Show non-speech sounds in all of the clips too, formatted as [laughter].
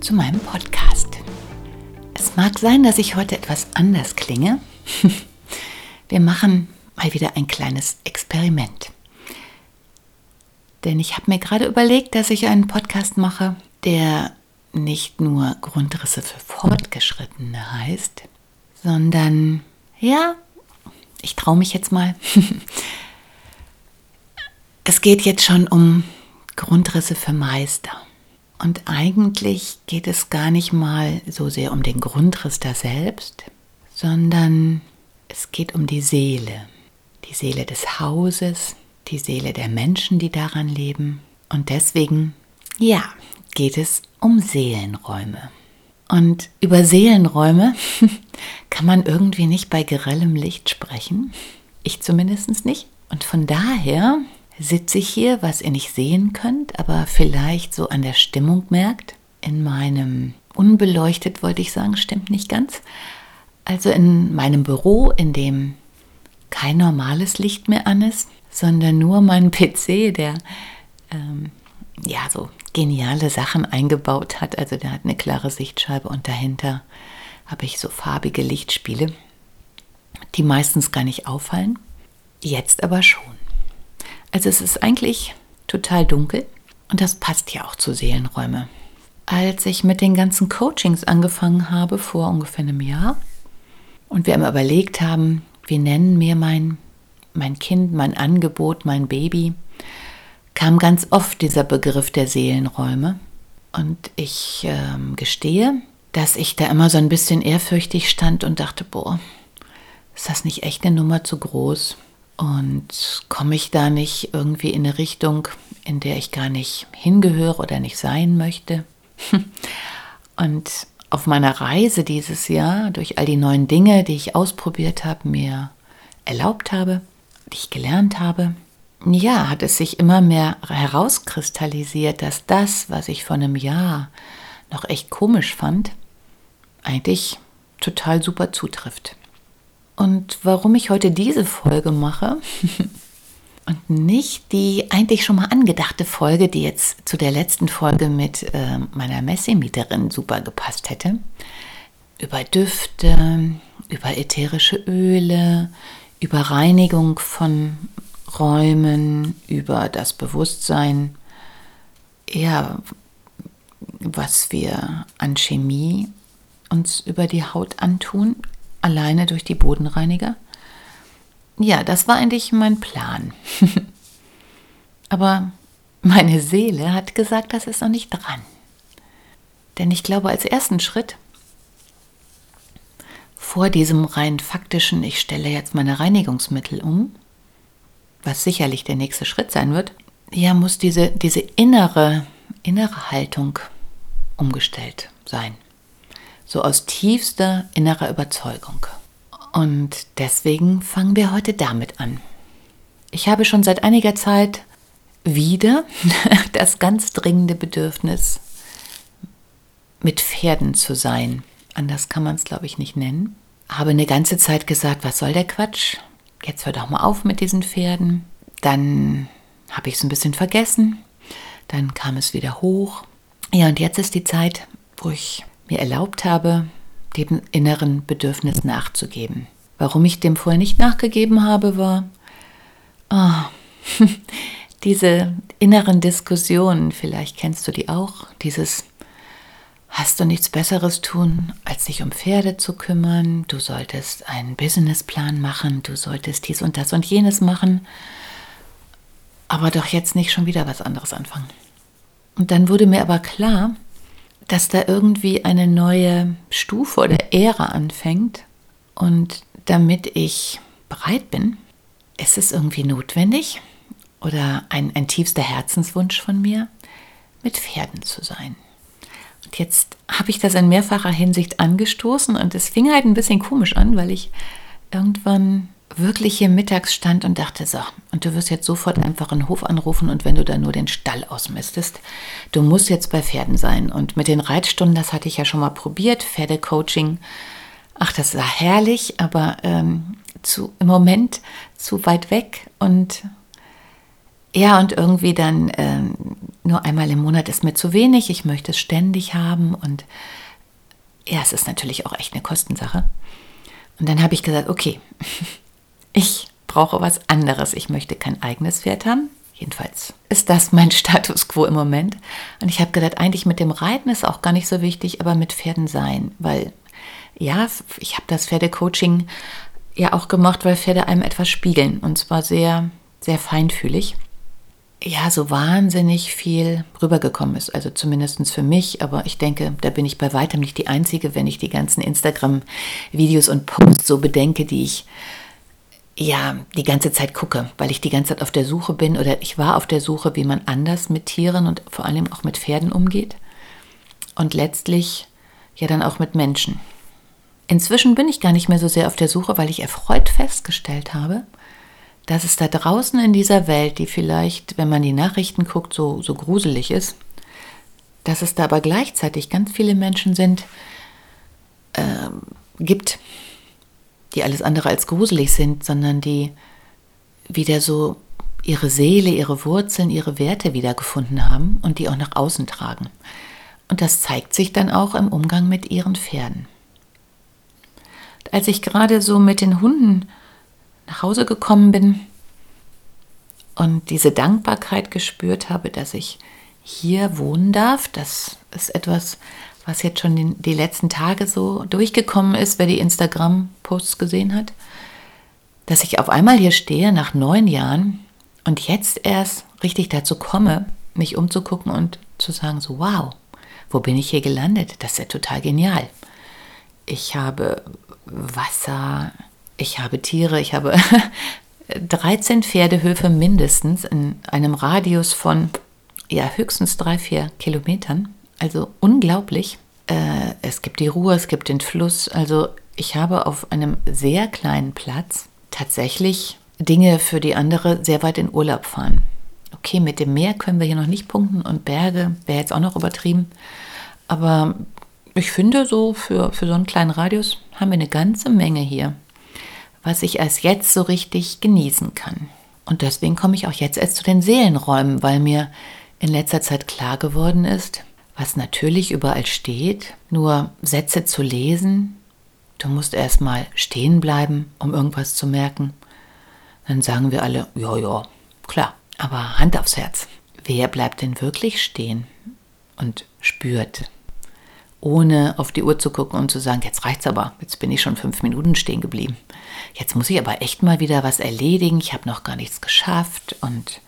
zu meinem Podcast. Es mag sein, dass ich heute etwas anders klinge. [laughs] Wir machen mal wieder ein kleines Experiment. Denn ich habe mir gerade überlegt, dass ich einen Podcast mache, der nicht nur Grundrisse für Fortgeschrittene heißt, sondern ja, ich traue mich jetzt mal. [laughs] es geht jetzt schon um Grundrisse für Meister. Und eigentlich geht es gar nicht mal so sehr um den Grundriss da selbst, sondern es geht um die Seele. Die Seele des Hauses, die Seele der Menschen, die daran leben. Und deswegen, ja, geht es um Seelenräume. Und über Seelenräume [laughs] kann man irgendwie nicht bei grellem Licht sprechen. Ich zumindest nicht. Und von daher sitze ich hier, was ihr nicht sehen könnt, aber vielleicht so an der Stimmung merkt. In meinem unbeleuchtet, wollte ich sagen, stimmt nicht ganz. Also in meinem Büro, in dem kein normales Licht mehr an ist, sondern nur mein [laughs] PC, der ähm, ja so geniale Sachen eingebaut hat. Also der hat eine klare Sichtscheibe und dahinter habe ich so farbige Lichtspiele, die meistens gar nicht auffallen. Jetzt aber schon. Also es ist eigentlich total dunkel und das passt ja auch zu Seelenräume. Als ich mit den ganzen Coachings angefangen habe vor ungefähr einem Jahr und wir immer überlegt haben, wie nennen wir mein, mein Kind, mein Angebot, mein Baby, kam ganz oft dieser Begriff der Seelenräume. Und ich ähm, gestehe, dass ich da immer so ein bisschen ehrfürchtig stand und dachte, boah, ist das nicht echt eine Nummer zu groß? Und komme ich da nicht irgendwie in eine Richtung, in der ich gar nicht hingehöre oder nicht sein möchte? [laughs] Und auf meiner Reise dieses Jahr, durch all die neuen Dinge, die ich ausprobiert habe, mir erlaubt habe, die ich gelernt habe, ja, hat es sich immer mehr herauskristallisiert, dass das, was ich vor einem Jahr noch echt komisch fand, eigentlich total super zutrifft. Und warum ich heute diese Folge mache [laughs] und nicht die eigentlich schon mal angedachte Folge, die jetzt zu der letzten Folge mit äh, meiner Messimieterin super gepasst hätte, über Düfte, über ätherische Öle, über Reinigung von Räumen, über das Bewusstsein, ja, was wir an Chemie uns über die Haut antun, alleine durch die Bodenreiniger? Ja, das war eigentlich mein Plan. [laughs] Aber meine Seele hat gesagt, das ist noch nicht dran. Denn ich glaube, als ersten Schritt vor diesem rein faktischen, ich stelle jetzt meine Reinigungsmittel um, was sicherlich der nächste Schritt sein wird, ja, muss diese, diese innere, innere Haltung umgestellt sein so aus tiefster innerer Überzeugung. Und deswegen fangen wir heute damit an. Ich habe schon seit einiger Zeit wieder [laughs] das ganz dringende Bedürfnis, mit Pferden zu sein. Anders kann man es, glaube ich, nicht nennen. Habe eine ganze Zeit gesagt, was soll der Quatsch? Jetzt hör doch mal auf mit diesen Pferden. Dann habe ich es ein bisschen vergessen. Dann kam es wieder hoch. Ja, und jetzt ist die Zeit, wo ich mir erlaubt habe, dem inneren Bedürfnis nachzugeben. Warum ich dem vorher nicht nachgegeben habe, war oh, [laughs] diese inneren Diskussionen, vielleicht kennst du die auch, dieses hast du nichts Besseres tun, als dich um Pferde zu kümmern. Du solltest einen Businessplan machen, du solltest dies und das und jenes machen, aber doch jetzt nicht schon wieder was anderes anfangen. Und dann wurde mir aber klar, dass da irgendwie eine neue Stufe oder Ära anfängt. Und damit ich bereit bin, ist es irgendwie notwendig oder ein, ein tiefster Herzenswunsch von mir, mit Pferden zu sein. Und jetzt habe ich das in mehrfacher Hinsicht angestoßen und es fing halt ein bisschen komisch an, weil ich irgendwann wirklich hier mittags stand und dachte, so, und du wirst jetzt sofort einfach einen Hof anrufen und wenn du da nur den Stall ausmistest, du musst jetzt bei Pferden sein. Und mit den Reitstunden, das hatte ich ja schon mal probiert, Pferdecoaching. Ach, das war herrlich, aber ähm, zu, im Moment zu weit weg und ja, und irgendwie dann ähm, nur einmal im Monat ist mir zu wenig. Ich möchte es ständig haben und ja, es ist natürlich auch echt eine Kostensache. Und dann habe ich gesagt, okay, [laughs] ich brauche was anderes. Ich möchte kein eigenes Pferd haben. Jedenfalls ist das mein [laughs] Status quo im Moment. Und ich habe gedacht, eigentlich mit dem Reiten ist auch gar nicht so wichtig, aber mit Pferden sein, weil ja, ich habe das Pferdecoaching ja auch gemacht, weil Pferde einem etwas spiegeln und zwar sehr, sehr feinfühlig ja so wahnsinnig viel rübergekommen ist. Also zumindest für mich, aber ich denke, da bin ich bei weitem nicht die Einzige, wenn ich die ganzen Instagram-Videos und Posts so bedenke, die ich ja die ganze Zeit gucke, weil ich die ganze Zeit auf der Suche bin oder ich war auf der Suche, wie man anders mit Tieren und vor allem auch mit Pferden umgeht und letztlich ja dann auch mit Menschen. Inzwischen bin ich gar nicht mehr so sehr auf der Suche, weil ich erfreut festgestellt habe, dass es da draußen in dieser Welt, die vielleicht, wenn man die Nachrichten guckt, so, so gruselig ist, dass es da aber gleichzeitig ganz viele Menschen sind, äh, gibt, die alles andere als gruselig sind, sondern die wieder so ihre Seele, ihre Wurzeln, ihre Werte wiedergefunden haben und die auch nach außen tragen. Und das zeigt sich dann auch im Umgang mit ihren Pferden. Als ich gerade so mit den Hunden nach Hause gekommen bin und diese Dankbarkeit gespürt habe, dass ich hier wohnen darf. Das ist etwas, was jetzt schon die letzten Tage so durchgekommen ist, wer die Instagram-Posts gesehen hat. Dass ich auf einmal hier stehe nach neun Jahren und jetzt erst richtig dazu komme, mich umzugucken und zu sagen, so wow, wo bin ich hier gelandet? Das ist ja total genial. Ich habe Wasser, ich habe Tiere, ich habe [laughs] 13 Pferdehöfe mindestens in einem Radius von ja, höchstens drei, vier Kilometern. Also unglaublich. Äh, es gibt die Ruhe, es gibt den Fluss. Also ich habe auf einem sehr kleinen Platz tatsächlich Dinge, für die andere sehr weit in Urlaub fahren. Okay, mit dem Meer können wir hier noch nicht punkten und Berge wäre jetzt auch noch übertrieben. Aber ich finde, so für, für so einen kleinen Radius haben wir eine ganze Menge hier was ich als jetzt so richtig genießen kann. Und deswegen komme ich auch jetzt erst zu den Seelenräumen, weil mir in letzter Zeit klar geworden ist, was natürlich überall steht, nur Sätze zu lesen, du musst erstmal stehen bleiben, um irgendwas zu merken. Dann sagen wir alle, ja, ja, klar, aber Hand aufs Herz. Wer bleibt denn wirklich stehen und spürt, ohne auf die Uhr zu gucken und zu sagen, jetzt reicht's aber, jetzt bin ich schon fünf Minuten stehen geblieben. Jetzt muss ich aber echt mal wieder was erledigen, ich habe noch gar nichts geschafft und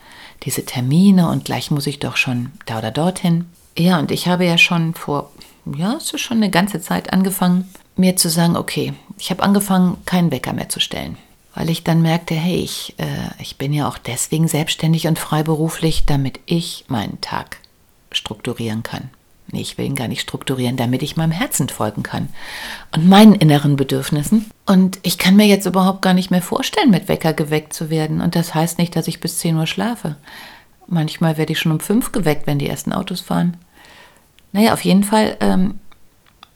diese Termine und gleich muss ich doch schon da oder dorthin. Ja, und ich habe ja schon vor, ja, es ist schon eine ganze Zeit angefangen, mir zu sagen, okay, ich habe angefangen, keinen Wecker mehr zu stellen. Weil ich dann merkte, hey, ich, äh, ich bin ja auch deswegen selbstständig und freiberuflich, damit ich meinen Tag strukturieren kann. Nee, ich will ihn gar nicht strukturieren, damit ich meinem Herzen folgen kann und meinen inneren Bedürfnissen. Und ich kann mir jetzt überhaupt gar nicht mehr vorstellen, mit Wecker geweckt zu werden. Und das heißt nicht, dass ich bis 10 Uhr schlafe. Manchmal werde ich schon um 5 geweckt, wenn die ersten Autos fahren. Naja, auf jeden Fall ähm,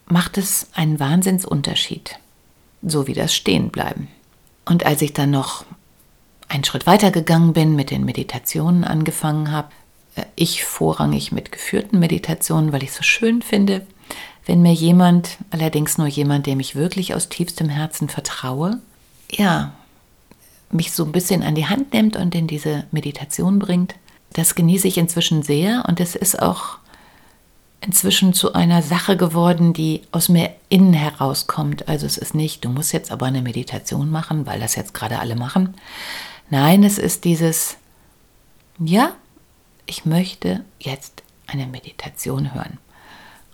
macht es einen Wahnsinnsunterschied, so wie das Stehenbleiben. Und als ich dann noch einen Schritt weiter gegangen bin, mit den Meditationen angefangen habe, ich vorrangig mit geführten Meditationen, weil ich es so schön finde, wenn mir jemand, allerdings nur jemand, dem ich wirklich aus tiefstem Herzen vertraue, ja, mich so ein bisschen an die Hand nimmt und in diese Meditation bringt. Das genieße ich inzwischen sehr und es ist auch inzwischen zu einer Sache geworden, die aus mir innen herauskommt. Also es ist nicht, du musst jetzt aber eine Meditation machen, weil das jetzt gerade alle machen. Nein, es ist dieses, ja, ich möchte jetzt eine Meditation hören.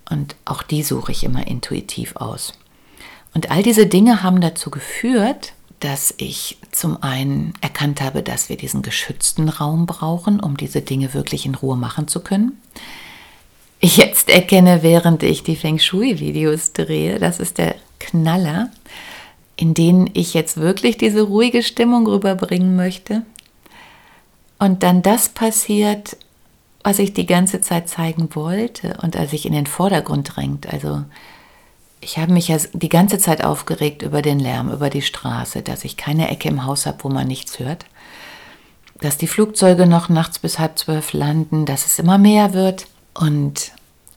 Und auch die suche ich immer intuitiv aus. Und all diese Dinge haben dazu geführt, dass ich zum einen erkannt habe, dass wir diesen geschützten Raum brauchen, um diese Dinge wirklich in Ruhe machen zu können. Ich jetzt erkenne, während ich die Feng Shui-Videos drehe, das ist der Knaller, in denen ich jetzt wirklich diese ruhige Stimmung rüberbringen möchte. Und dann das passiert, was ich die ganze Zeit zeigen wollte und als ich in den Vordergrund drängt. Also ich habe mich ja die ganze Zeit aufgeregt über den Lärm, über die Straße, dass ich keine Ecke im Haus habe, wo man nichts hört, dass die Flugzeuge noch nachts bis halb zwölf landen, dass es immer mehr wird. Und,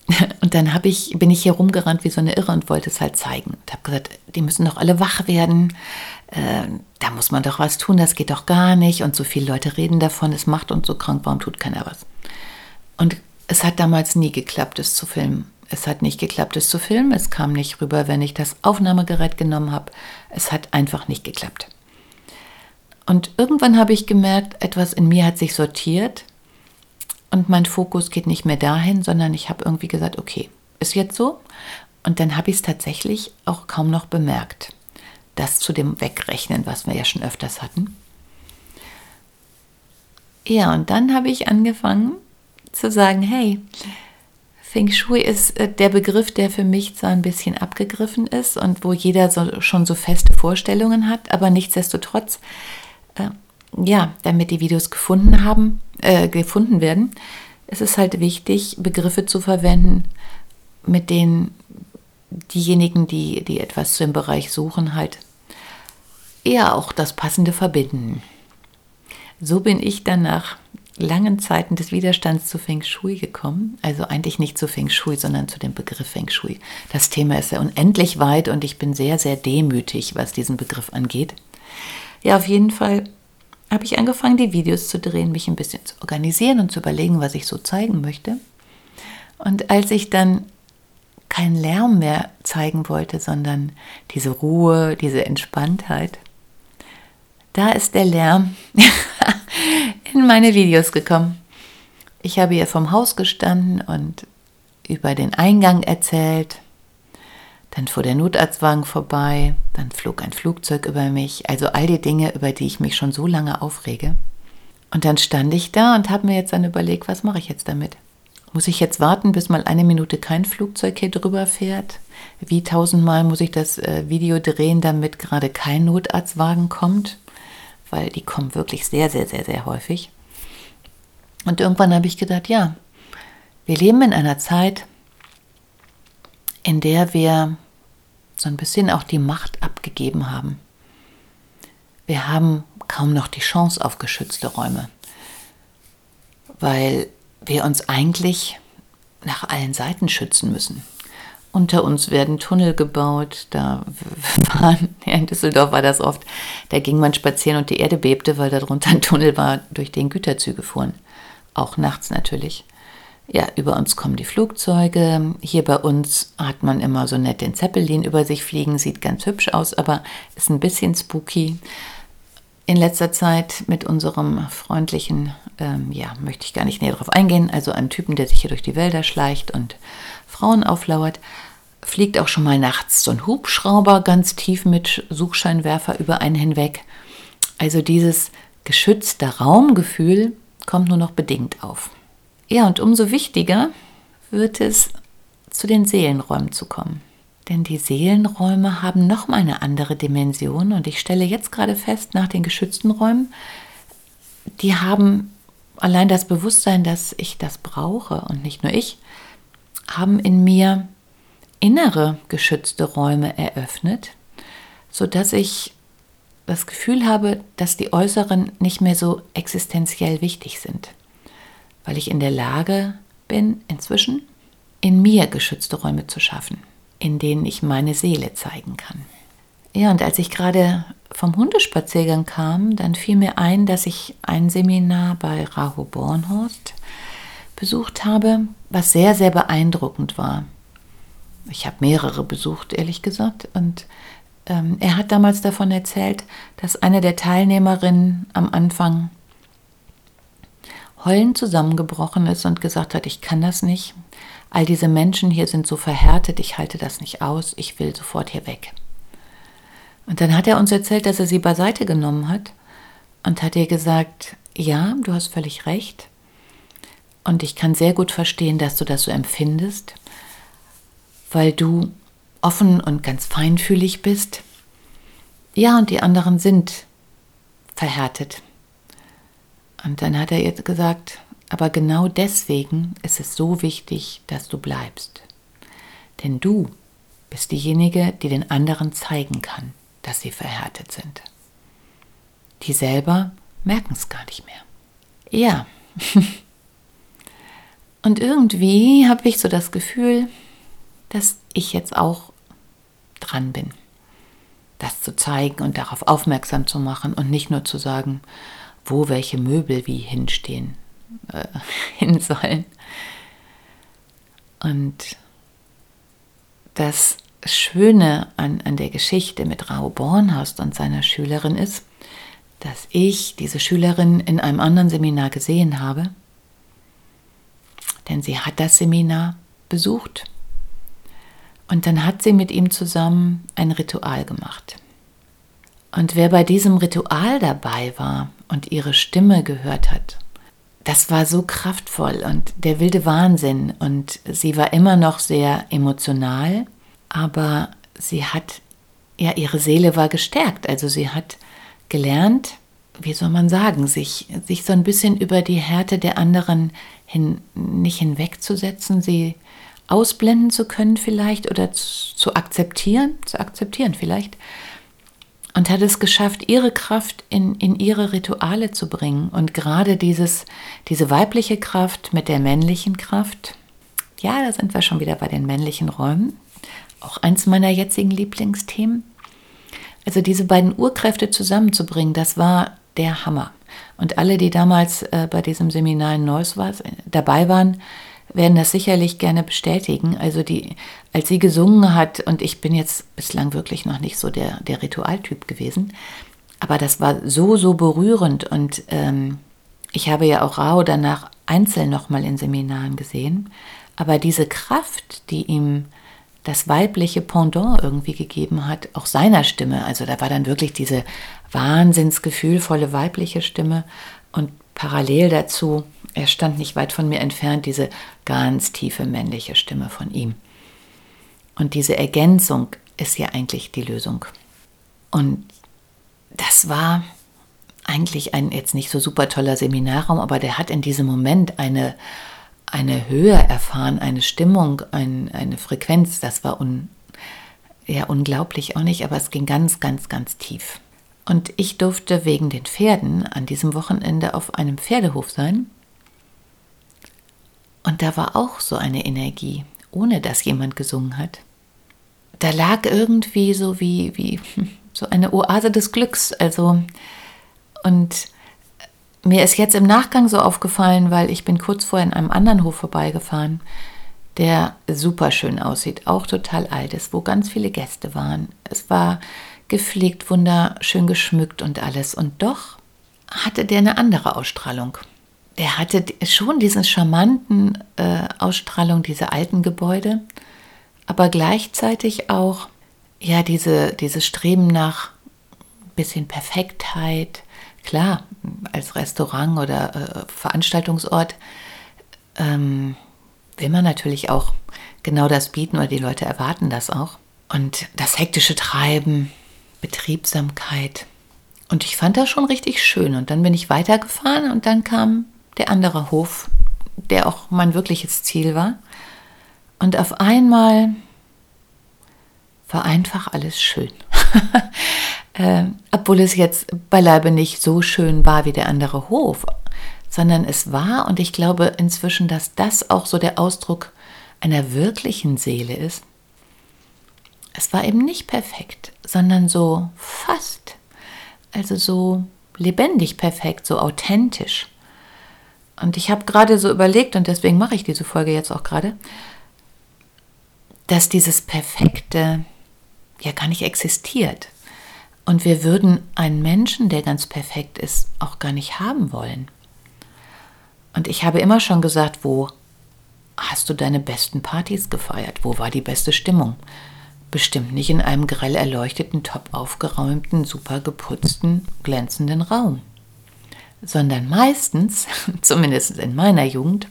[laughs] und dann ich, bin ich hier rumgerannt wie so eine Irre und wollte es halt zeigen. Und habe gesagt, die müssen doch alle wach werden. Äh, da muss man doch was tun, das geht doch gar nicht. Und so viele Leute reden davon, es macht uns so krank, warum tut keiner was? Und es hat damals nie geklappt, es zu filmen. Es hat nicht geklappt, es zu filmen. Es kam nicht rüber, wenn ich das Aufnahmegerät genommen habe. Es hat einfach nicht geklappt. Und irgendwann habe ich gemerkt, etwas in mir hat sich sortiert und mein Fokus geht nicht mehr dahin, sondern ich habe irgendwie gesagt, okay, ist jetzt so. Und dann habe ich es tatsächlich auch kaum noch bemerkt. Das zu dem Wegrechnen, was wir ja schon öfters hatten. Ja, und dann habe ich angefangen zu sagen, hey, Feng Shui ist äh, der Begriff, der für mich zwar ein bisschen abgegriffen ist und wo jeder so, schon so feste Vorstellungen hat, aber nichtsdestotrotz, äh, ja, damit die Videos gefunden haben, äh, gefunden werden, ist es halt wichtig, Begriffe zu verwenden, mit denen diejenigen, die, die etwas zu dem Bereich suchen, halt eher auch das Passende verbinden. So bin ich dann nach langen Zeiten des Widerstands zu Feng Shui gekommen. Also eigentlich nicht zu Feng Shui, sondern zu dem Begriff Feng Shui. Das Thema ist ja unendlich weit und ich bin sehr, sehr demütig, was diesen Begriff angeht. Ja, auf jeden Fall habe ich angefangen, die Videos zu drehen, mich ein bisschen zu organisieren und zu überlegen, was ich so zeigen möchte. Und als ich dann keinen Lärm mehr zeigen wollte, sondern diese Ruhe, diese Entspanntheit, da ist der Lärm [laughs] in meine Videos gekommen. Ich habe hier vom Haus gestanden und über den Eingang erzählt. Dann fuhr der Notarztwagen vorbei, dann flog ein Flugzeug über mich, also all die Dinge, über die ich mich schon so lange aufrege. Und dann stand ich da und habe mir jetzt dann überlegt, was mache ich jetzt damit? Muss ich jetzt warten, bis mal eine Minute kein Flugzeug hier drüber fährt? Wie tausendmal muss ich das äh, Video drehen, damit gerade kein Notarztwagen kommt? Weil die kommen wirklich sehr, sehr, sehr, sehr häufig. Und irgendwann habe ich gedacht, ja, wir leben in einer Zeit, in der wir so ein bisschen auch die Macht abgegeben haben. Wir haben kaum noch die Chance auf geschützte Räume, weil wir uns eigentlich nach allen Seiten schützen müssen. Unter uns werden Tunnel gebaut. Da waren, [laughs] in Düsseldorf war das oft, da ging man spazieren und die Erde bebte, weil darunter ein Tunnel war, durch den Güterzüge fuhren. Auch nachts natürlich. Ja, über uns kommen die Flugzeuge. Hier bei uns hat man immer so nett den Zeppelin über sich fliegen, sieht ganz hübsch aus, aber ist ein bisschen spooky. In letzter Zeit mit unserem freundlichen, ähm, ja, möchte ich gar nicht näher darauf eingehen, also einen Typen, der sich hier durch die Wälder schleicht und Frauen auflauert, fliegt auch schon mal nachts so ein Hubschrauber ganz tief mit Suchscheinwerfer über einen hinweg. Also dieses geschützte Raumgefühl kommt nur noch bedingt auf. Ja, und umso wichtiger wird es, zu den Seelenräumen zu kommen. Denn die Seelenräume haben nochmal eine andere Dimension und ich stelle jetzt gerade fest, nach den geschützten Räumen, die haben allein das Bewusstsein, dass ich das brauche und nicht nur ich, haben in mir innere geschützte Räume eröffnet, sodass ich das Gefühl habe, dass die äußeren nicht mehr so existenziell wichtig sind, weil ich in der Lage bin, inzwischen in mir geschützte Räume zu schaffen, in denen ich meine Seele zeigen kann. Ja, und als ich gerade vom Hundespaziergang kam, dann fiel mir ein, dass ich ein Seminar bei Raho Bornhorst besucht habe, was sehr, sehr beeindruckend war. Ich habe mehrere besucht, ehrlich gesagt. Und ähm, er hat damals davon erzählt, dass eine der Teilnehmerinnen am Anfang heulend zusammengebrochen ist und gesagt hat, ich kann das nicht. All diese Menschen hier sind so verhärtet, ich halte das nicht aus, ich will sofort hier weg. Und dann hat er uns erzählt, dass er sie beiseite genommen hat und hat ihr gesagt, ja, du hast völlig recht. Und ich kann sehr gut verstehen, dass du das so empfindest, weil du offen und ganz feinfühlig bist. Ja, und die anderen sind verhärtet. Und dann hat er ihr gesagt, aber genau deswegen ist es so wichtig, dass du bleibst. Denn du bist diejenige, die den anderen zeigen kann, dass sie verhärtet sind. Die selber merken es gar nicht mehr. Ja. [laughs] Und irgendwie habe ich so das Gefühl, dass ich jetzt auch dran bin, das zu zeigen und darauf aufmerksam zu machen und nicht nur zu sagen, wo welche Möbel wie hinstehen, äh, [laughs] hin sollen. Und das Schöne an, an der Geschichte mit Rao Bornhorst und seiner Schülerin ist, dass ich diese Schülerin in einem anderen Seminar gesehen habe, denn sie hat das Seminar besucht und dann hat sie mit ihm zusammen ein Ritual gemacht. Und wer bei diesem Ritual dabei war und ihre Stimme gehört hat, das war so kraftvoll und der wilde Wahnsinn. Und sie war immer noch sehr emotional, aber sie hat, ja, ihre Seele war gestärkt. Also sie hat gelernt, wie soll man sagen, sich, sich so ein bisschen über die Härte der anderen hin, nicht hinwegzusetzen, sie ausblenden zu können vielleicht oder zu, zu akzeptieren, zu akzeptieren vielleicht. Und hat es geschafft, ihre Kraft in, in ihre Rituale zu bringen. Und gerade dieses, diese weibliche Kraft mit der männlichen Kraft, ja, da sind wir schon wieder bei den männlichen Räumen. Auch eins meiner jetzigen Lieblingsthemen. Also diese beiden Urkräfte zusammenzubringen, das war der Hammer. Und alle, die damals äh, bei diesem Seminar in Neuss war, dabei waren, werden das sicherlich gerne bestätigen. Also die, als sie gesungen hat, und ich bin jetzt bislang wirklich noch nicht so der, der Ritualtyp gewesen, aber das war so, so berührend und ähm, ich habe ja auch Rao danach einzeln nochmal in Seminaren gesehen, aber diese Kraft, die ihm das weibliche Pendant irgendwie gegeben hat, auch seiner Stimme. Also da war dann wirklich diese wahnsinnsgefühlvolle weibliche Stimme und parallel dazu, er stand nicht weit von mir entfernt, diese ganz tiefe männliche Stimme von ihm. Und diese Ergänzung ist ja eigentlich die Lösung. Und das war eigentlich ein jetzt nicht so super toller Seminarraum, aber der hat in diesem Moment eine eine Höhe erfahren, eine Stimmung, ein, eine Frequenz, das war un, ja, unglaublich auch nicht, aber es ging ganz, ganz, ganz tief. Und ich durfte wegen den Pferden an diesem Wochenende auf einem Pferdehof sein. Und da war auch so eine Energie, ohne dass jemand gesungen hat. Da lag irgendwie so wie, wie [laughs] so eine Oase des Glücks. Also, und mir ist jetzt im Nachgang so aufgefallen, weil ich bin kurz vorher in einem anderen Hof vorbeigefahren, der super schön aussieht, auch total alt ist, wo ganz viele Gäste waren. Es war gepflegt, wunderschön geschmückt und alles. Und doch hatte der eine andere Ausstrahlung. Der hatte schon diesen charmanten äh, Ausstrahlung dieser alten Gebäude, aber gleichzeitig auch ja diese, dieses Streben nach bisschen Perfektheit, klar, als Restaurant oder äh, Veranstaltungsort ähm, will man natürlich auch genau das bieten oder die Leute erwarten das auch. Und das hektische Treiben, Betriebsamkeit. Und ich fand das schon richtig schön. Und dann bin ich weitergefahren und dann kam der andere Hof, der auch mein wirkliches Ziel war. Und auf einmal war einfach alles schön. [laughs] äh, obwohl es jetzt beileibe nicht so schön war wie der andere Hof, sondern es war, und ich glaube inzwischen, dass das auch so der Ausdruck einer wirklichen Seele ist. Es war eben nicht perfekt, sondern so fast, also so lebendig perfekt, so authentisch. Und ich habe gerade so überlegt, und deswegen mache ich diese Folge jetzt auch gerade, dass dieses Perfekte ja gar nicht existiert. Und wir würden einen Menschen, der ganz perfekt ist, auch gar nicht haben wollen. Und ich habe immer schon gesagt, wo hast du deine besten Partys gefeiert? Wo war die beste Stimmung? Bestimmt nicht in einem grell erleuchteten, top aufgeräumten, super geputzten, glänzenden Raum. Sondern meistens, [laughs] zumindest in meiner Jugend,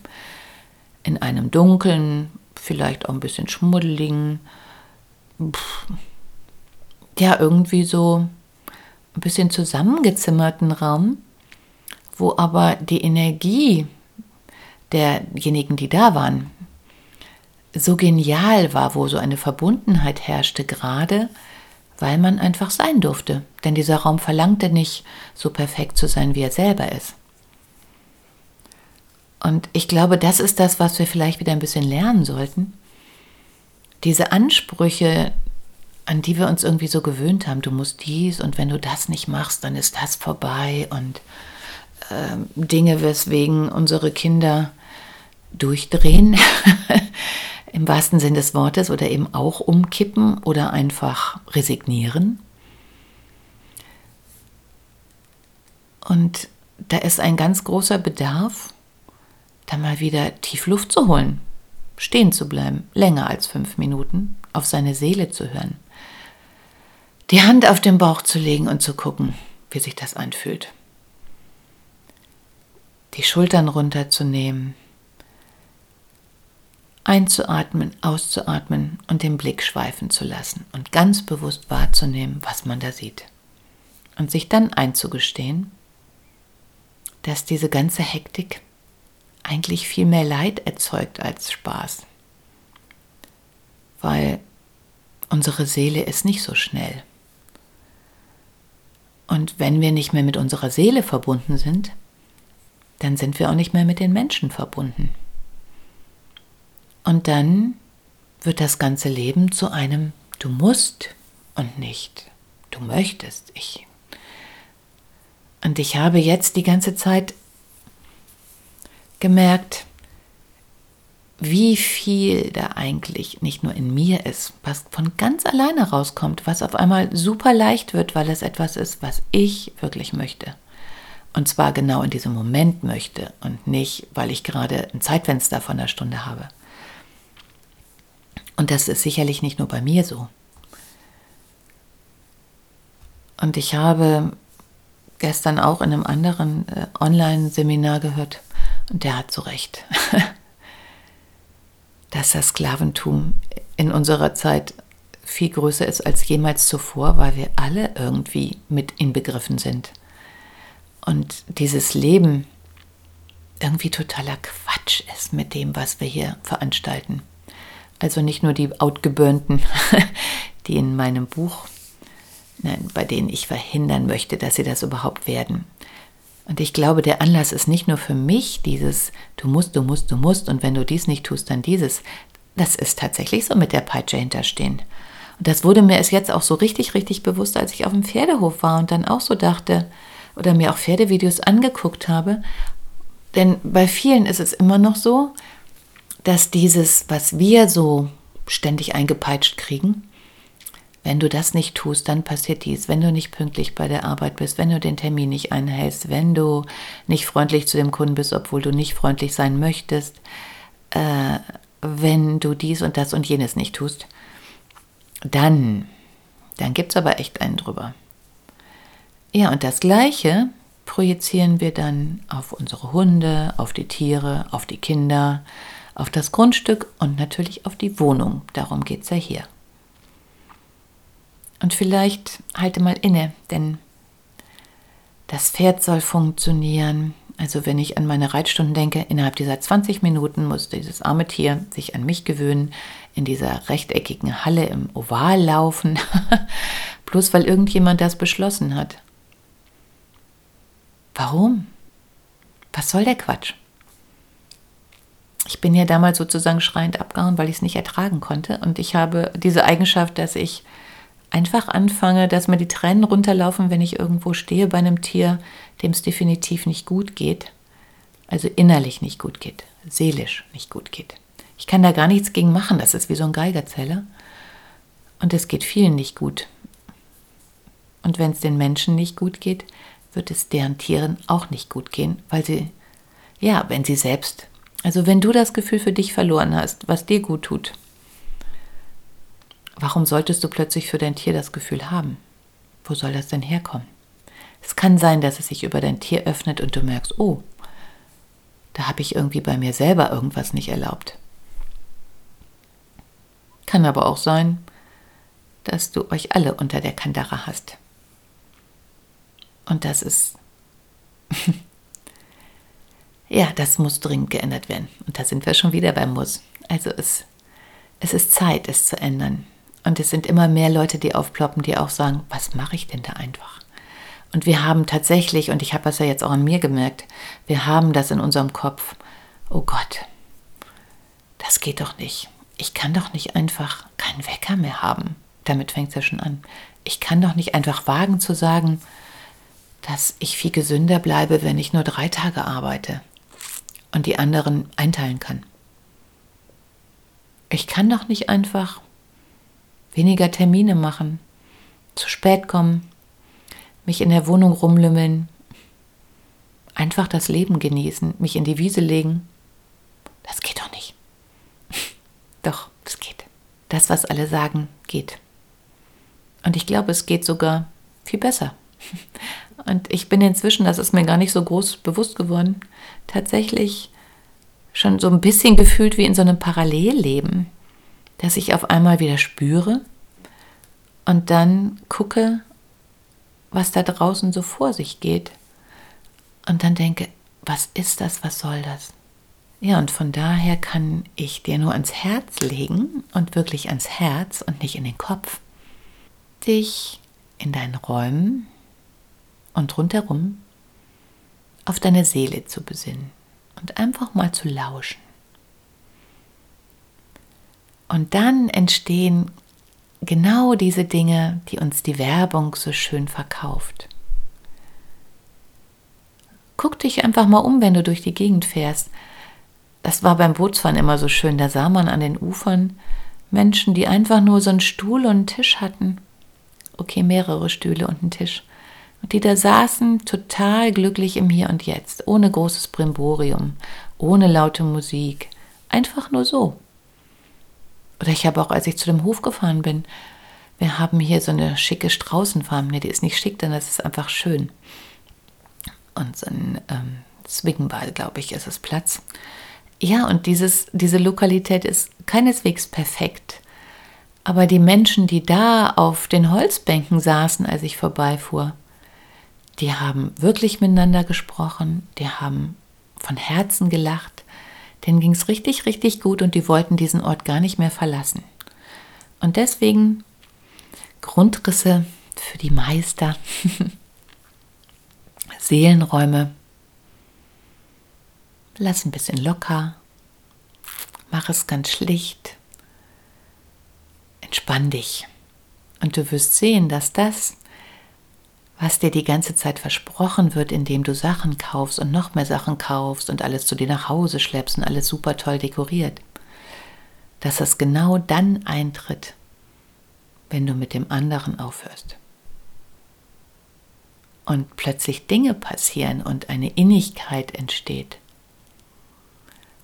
in einem dunklen, vielleicht auch ein bisschen schmuddeligen, ja, irgendwie so ein bisschen zusammengezimmerten Raum, wo aber die Energie derjenigen, die da waren, so genial war, wo so eine Verbundenheit herrschte, gerade weil man einfach sein durfte. Denn dieser Raum verlangte nicht, so perfekt zu sein, wie er selber ist. Und ich glaube, das ist das, was wir vielleicht wieder ein bisschen lernen sollten. Diese Ansprüche, an die wir uns irgendwie so gewöhnt haben, du musst dies und wenn du das nicht machst, dann ist das vorbei. Und äh, Dinge, weswegen unsere Kinder durchdrehen, [laughs] im wahrsten Sinn des Wortes, oder eben auch umkippen oder einfach resignieren. Und da ist ein ganz großer Bedarf, da mal wieder tief Luft zu holen, stehen zu bleiben, länger als fünf Minuten, auf seine Seele zu hören, die Hand auf den Bauch zu legen und zu gucken, wie sich das anfühlt. Die Schultern runterzunehmen, einzuatmen, auszuatmen und den Blick schweifen zu lassen und ganz bewusst wahrzunehmen, was man da sieht. Und sich dann einzugestehen, dass diese ganze Hektik eigentlich viel mehr Leid erzeugt als Spaß. Weil unsere Seele ist nicht so schnell. Und wenn wir nicht mehr mit unserer Seele verbunden sind, dann sind wir auch nicht mehr mit den Menschen verbunden. Und dann wird das ganze Leben zu einem Du musst und nicht Du möchtest. Ich. Und ich habe jetzt die ganze Zeit gemerkt, wie viel da eigentlich nicht nur in mir ist, was von ganz alleine rauskommt, was auf einmal super leicht wird, weil es etwas ist, was ich wirklich möchte. Und zwar genau in diesem Moment möchte und nicht, weil ich gerade ein Zeitfenster von einer Stunde habe. Und das ist sicherlich nicht nur bei mir so. Und ich habe gestern auch in einem anderen äh, Online-Seminar gehört, und der hat so recht, [laughs] dass das Sklaventum in unserer Zeit viel größer ist als jemals zuvor, weil wir alle irgendwie mit inbegriffen sind. Und dieses Leben irgendwie totaler Quatsch ist mit dem, was wir hier veranstalten. Also nicht nur die Outgeburnten, [laughs] die in meinem Buch, nein, bei denen ich verhindern möchte, dass sie das überhaupt werden. Und ich glaube, der Anlass ist nicht nur für mich dieses, du musst, du musst, du musst und wenn du dies nicht tust, dann dieses. Das ist tatsächlich so mit der Peitsche hinterstehen. Und das wurde mir erst jetzt auch so richtig, richtig bewusst, als ich auf dem Pferdehof war und dann auch so dachte oder mir auch Pferdevideos angeguckt habe. Denn bei vielen ist es immer noch so, dass dieses, was wir so ständig eingepeitscht kriegen, wenn du das nicht tust, dann passiert dies. Wenn du nicht pünktlich bei der Arbeit bist, wenn du den Termin nicht einhältst, wenn du nicht freundlich zu dem Kunden bist, obwohl du nicht freundlich sein möchtest, äh, wenn du dies und das und jenes nicht tust, dann, dann gibt es aber echt einen drüber. Ja, und das Gleiche projizieren wir dann auf unsere Hunde, auf die Tiere, auf die Kinder, auf das Grundstück und natürlich auf die Wohnung. Darum geht es ja hier. Und vielleicht halte mal inne, denn das Pferd soll funktionieren. Also wenn ich an meine Reitstunden denke, innerhalb dieser 20 Minuten muss dieses arme Tier sich an mich gewöhnen, in dieser rechteckigen Halle im Oval laufen, [laughs] bloß weil irgendjemand das beschlossen hat. Warum? Was soll der Quatsch? ich bin ja damals sozusagen schreiend abgehauen, weil ich es nicht ertragen konnte. Und ich habe diese Eigenschaft, dass ich einfach anfange, dass mir die Tränen runterlaufen, wenn ich irgendwo stehe bei einem Tier, dem es definitiv nicht gut geht. Also innerlich nicht gut geht, seelisch nicht gut geht. Ich kann da gar nichts gegen machen, das ist wie so ein Geigerzähler. Und es geht vielen nicht gut. Und wenn es den Menschen nicht gut geht, wird es deren Tieren auch nicht gut gehen, weil sie, ja, wenn sie selbst, also wenn du das Gefühl für dich verloren hast, was dir gut tut, warum solltest du plötzlich für dein Tier das Gefühl haben? Wo soll das denn herkommen? Es kann sein, dass es sich über dein Tier öffnet und du merkst, oh, da habe ich irgendwie bei mir selber irgendwas nicht erlaubt. Kann aber auch sein, dass du euch alle unter der Kandare hast. Und das ist, [laughs] ja, das muss dringend geändert werden. Und da sind wir schon wieder beim Muss. Also es, es ist Zeit, es zu ändern. Und es sind immer mehr Leute, die aufploppen, die auch sagen, was mache ich denn da einfach? Und wir haben tatsächlich, und ich habe das ja jetzt auch an mir gemerkt, wir haben das in unserem Kopf, oh Gott, das geht doch nicht. Ich kann doch nicht einfach keinen Wecker mehr haben. Damit fängt es ja schon an. Ich kann doch nicht einfach wagen zu sagen, dass ich viel gesünder bleibe, wenn ich nur drei Tage arbeite und die anderen einteilen kann. Ich kann doch nicht einfach weniger Termine machen, zu spät kommen, mich in der Wohnung rumlümmeln, einfach das Leben genießen, mich in die Wiese legen. Das geht doch nicht. [laughs] doch, es geht. Das, was alle sagen, geht. Und ich glaube, es geht sogar viel besser. [laughs] Und ich bin inzwischen, das ist mir gar nicht so groß bewusst geworden, tatsächlich schon so ein bisschen gefühlt wie in so einem Parallelleben, dass ich auf einmal wieder spüre und dann gucke, was da draußen so vor sich geht. Und dann denke, was ist das, was soll das? Ja, und von daher kann ich dir nur ans Herz legen und wirklich ans Herz und nicht in den Kopf, dich in deinen Räumen und rundherum auf deine Seele zu besinnen und einfach mal zu lauschen. Und dann entstehen genau diese Dinge, die uns die Werbung so schön verkauft. Guck dich einfach mal um, wenn du durch die Gegend fährst. Das war beim Bootsfahren immer so schön. Da sah man an den Ufern Menschen, die einfach nur so einen Stuhl und einen Tisch hatten. Okay, mehrere Stühle und einen Tisch. Und die da saßen total glücklich im Hier und Jetzt, ohne großes Brimborium, ohne laute Musik. Einfach nur so. Oder ich habe auch, als ich zu dem Hof gefahren bin, wir haben hier so eine schicke Straußenfarm. Ne, die ist nicht schick, denn das ist einfach schön. Und so ein ähm, Swingball, glaube ich, ist es Platz. Ja, und dieses, diese Lokalität ist keineswegs perfekt. Aber die Menschen, die da auf den Holzbänken saßen, als ich vorbeifuhr, die haben wirklich miteinander gesprochen, die haben von Herzen gelacht, Denen ging es richtig, richtig gut und die wollten diesen Ort gar nicht mehr verlassen. Und deswegen Grundrisse für die Meister, [laughs] Seelenräume. Lass ein bisschen locker, mach es ganz schlicht, entspann dich. Und du wirst sehen, dass das, was dir die ganze Zeit versprochen wird, indem du Sachen kaufst und noch mehr Sachen kaufst und alles zu dir nach Hause schleppst und alles super toll dekoriert, dass das genau dann eintritt, wenn du mit dem anderen aufhörst. Und plötzlich Dinge passieren und eine Innigkeit entsteht,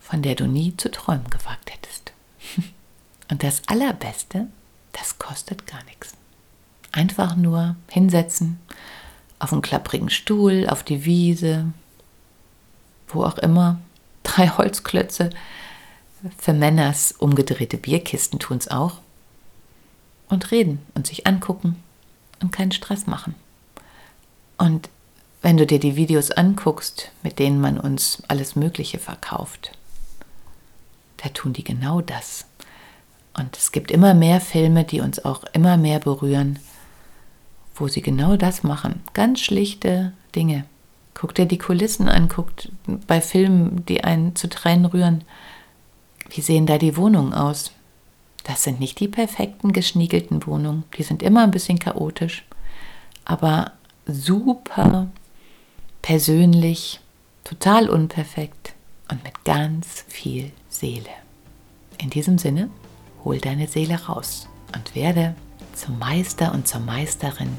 von der du nie zu träumen gewagt hättest. [laughs] Und das Allerbeste, das kostet gar nichts. Einfach nur hinsetzen, auf einen klapprigen Stuhl, auf die Wiese, wo auch immer. [laughs] Drei Holzklötze. Für Männers umgedrehte Bierkisten tun es auch. Und reden und sich angucken und keinen Stress machen. Und wenn du dir die Videos anguckst, mit denen man uns alles Mögliche verkauft, da tun die genau das. Und es gibt immer mehr Filme, die uns auch immer mehr berühren, wo sie genau das machen. Ganz schlichte Dinge. Guck dir die Kulissen an, guck bei Filmen, die einen zu Tränen rühren. Wie sehen da die Wohnungen aus? Das sind nicht die perfekten, geschniegelten Wohnungen. Die sind immer ein bisschen chaotisch, aber super persönlich, total unperfekt. und mit ganz viel Seele. In diesem Sinne, hol deine Seele raus und werde zum Meister und zur Meisterin.